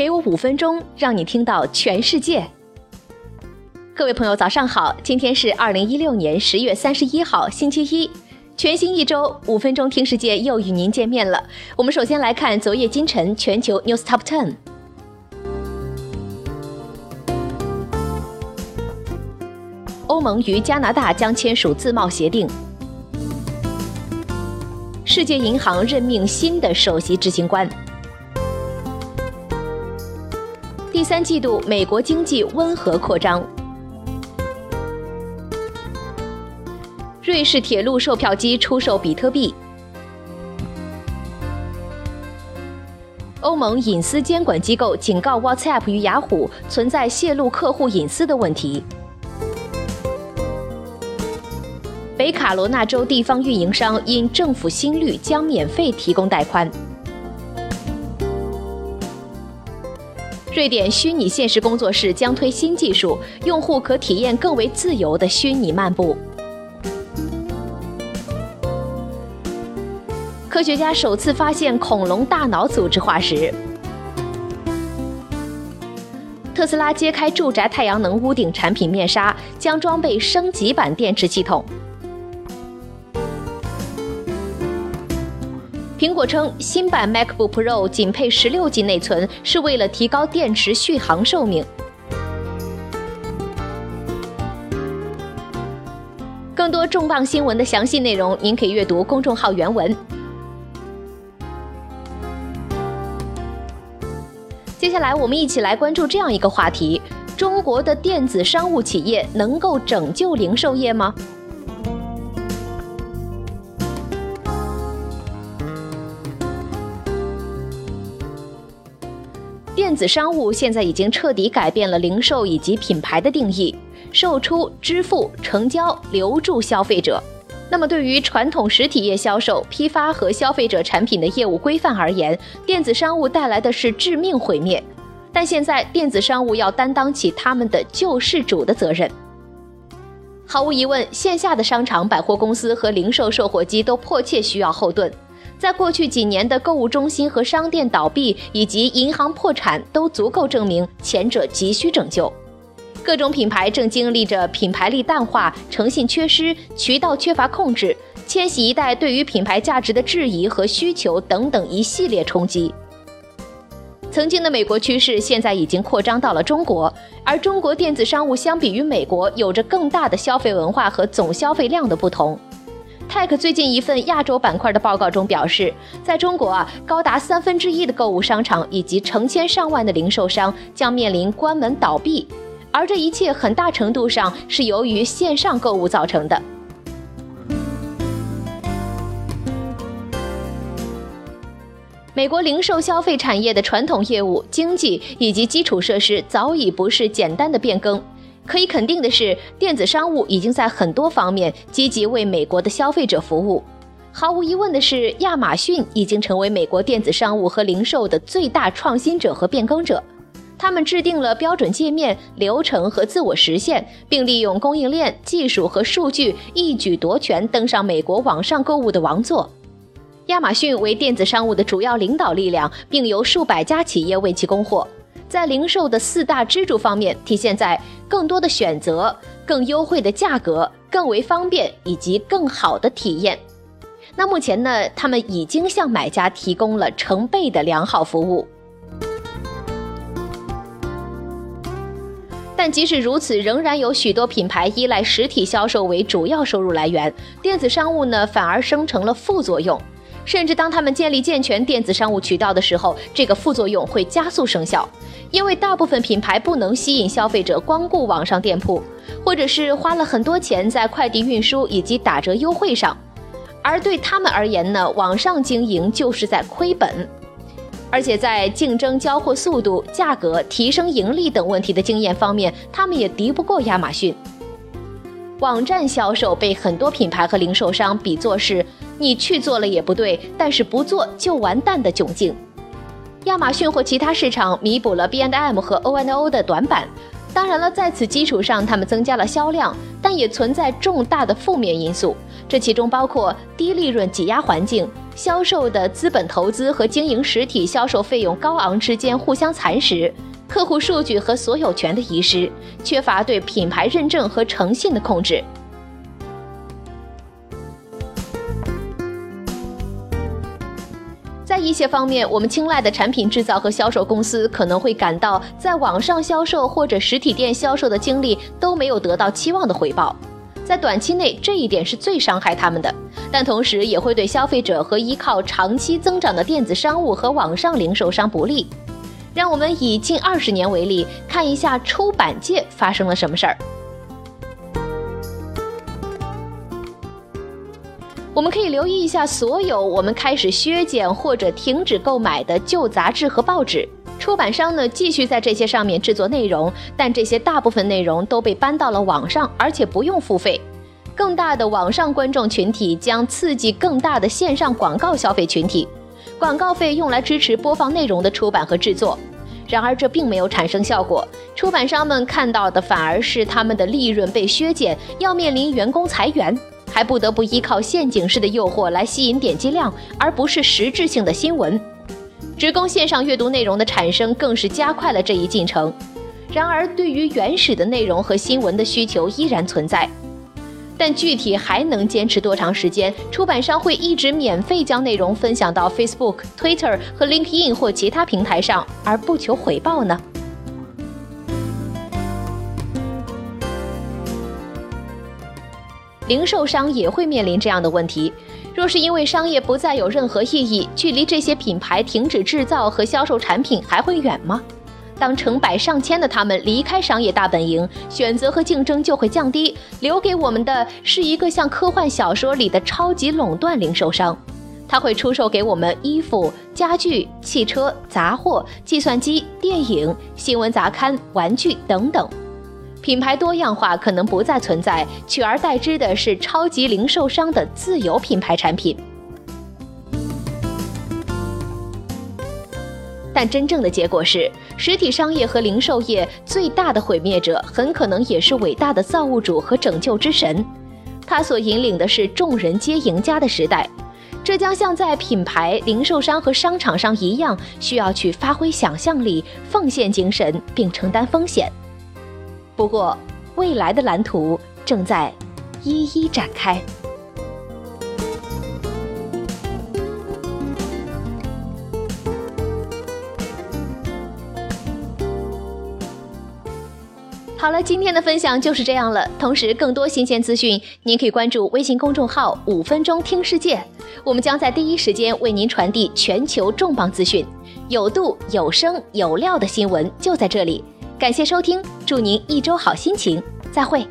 给我五分钟，让你听到全世界。各位朋友，早上好！今天是二零一六年十月三十一号，星期一，全新一周，五分钟听世界又与您见面了。我们首先来看昨夜今晨全球 news top ten。欧盟与加拿大将签署自贸协定。世界银行任命新的首席执行官。三季度美国经济温和扩张。瑞士铁路售票机出售比特币。欧盟隐私监管机构警告 WhatsApp 与雅虎存在泄露客户隐私的问题。北卡罗纳州地方运营商因政府新律将免费提供带宽。瑞典虚拟现实工作室将推新技术，用户可体验更为自由的虚拟漫步。科学家首次发现恐龙大脑组织化石。特斯拉揭开住宅太阳能屋顶产品面纱，将装备升级版电池系统。苹果称，新版 MacBook Pro 仅配十六 G 内存，是为了提高电池续航寿命。更多重磅新闻的详细内容，您可以阅读公众号原文。接下来，我们一起来关注这样一个话题：中国的电子商务企业能够拯救零售业吗？电子商务现在已经彻底改变了零售以及品牌的定义，售出、支付、成交、留住消费者。那么，对于传统实体业销售、批发和消费者产品的业务规范而言，电子商务带来的是致命毁灭。但现在，电子商务要担当起他们的救世主的责任。毫无疑问，线下的商场、百货公司和零售售货机都迫切需要后盾。在过去几年的购物中心和商店倒闭以及银行破产，都足够证明前者急需拯救。各种品牌正经历着品牌力淡化、诚信缺失、渠道缺乏控制、千禧一代对于品牌价值的质疑和需求等等一系列冲击。曾经的美国趋势现在已经扩张到了中国，而中国电子商务相比于美国有着更大的消费文化和总消费量的不同。泰克最近一份亚洲板块的报告中表示，在中国啊，高达三分之一的购物商场以及成千上万的零售商将面临关门倒闭，而这一切很大程度上是由于线上购物造成的。美国零售消费产业的传统业务、经济以及基础设施早已不是简单的变更。可以肯定的是，电子商务已经在很多方面积极为美国的消费者服务。毫无疑问的是，亚马逊已经成为美国电子商务和零售的最大创新者和变更者。他们制定了标准界面、流程和自我实现，并利用供应链技术和数据一举夺权，登上美国网上购物的王座。亚马逊为电子商务的主要领导力量，并由数百家企业为其供货。在零售的四大支柱方面，体现在更多的选择、更优惠的价格、更为方便以及更好的体验。那目前呢，他们已经向买家提供了成倍的良好服务。但即使如此，仍然有许多品牌依赖实体销售为主要收入来源，电子商务呢反而生成了副作用。甚至当他们建立健全电子商务渠道的时候，这个副作用会加速生效。因为大部分品牌不能吸引消费者光顾网上店铺，或者是花了很多钱在快递运输以及打折优惠上，而对他们而言呢，网上经营就是在亏本，而且在竞争、交货速度、价格、提升盈利等问题的经验方面，他们也敌不过亚马逊。网站销售被很多品牌和零售商比作是你去做了也不对，但是不做就完蛋的窘境。亚马逊或其他市场弥补了 B&M 和 O&O 的短板，当然了，在此基础上，他们增加了销量，但也存在重大的负面因素，这其中包括低利润挤压环境、销售的资本投资和经营实体销售费用高昂之间互相蚕食，客户数据和所有权的遗失，缺乏对品牌认证和诚信的控制。一些方面，我们青睐的产品制造和销售公司可能会感到，在网上销售或者实体店销售的经历都没有得到期望的回报。在短期内，这一点是最伤害他们的，但同时也会对消费者和依靠长期增长的电子商务和网上零售商不利。让我们以近二十年为例，看一下出版界发生了什么事儿。我们可以留意一下所有我们开始削减或者停止购买的旧杂志和报纸。出版商呢继续在这些上面制作内容，但这些大部分内容都被搬到了网上，而且不用付费。更大的网上观众群体将刺激更大的线上广告消费群体，广告费用来支持播放内容的出版和制作。然而这并没有产生效果，出版商们看到的反而是他们的利润被削减，要面临员工裁员，还不得不依靠陷阱式的诱惑来吸引点击量，而不是实质性的新闻。职工线上阅读内容的产生更是加快了这一进程。然而，对于原始的内容和新闻的需求依然存在。但具体还能坚持多长时间？出版商会一直免费将内容分享到 Facebook、Twitter 和 LinkedIn 或其他平台上，而不求回报呢？零售商也会面临这样的问题。若是因为商业不再有任何意义，距离这些品牌停止制造和销售产品还会远吗？当成百上千的他们离开商业大本营，选择和竞争就会降低，留给我们的是一个像科幻小说里的超级垄断零售商。他会出售给我们衣服、家具、汽车、杂货、计算机、电影、新闻杂刊、玩具等等。品牌多样化可能不再存在，取而代之的是超级零售商的自有品牌产品。但真正的结果是，实体商业和零售业最大的毁灭者，很可能也是伟大的造物主和拯救之神。他所引领的是众人皆赢家的时代，这将像在品牌、零售商和商场上一样，需要去发挥想象力、奉献精神，并承担风险。不过，未来的蓝图正在一一展开。好了，今天的分享就是这样了。同时，更多新鲜资讯，您可以关注微信公众号“五分钟听世界”，我们将在第一时间为您传递全球重磅资讯，有度、有声、有料的新闻就在这里。感谢收听，祝您一周好心情，再会。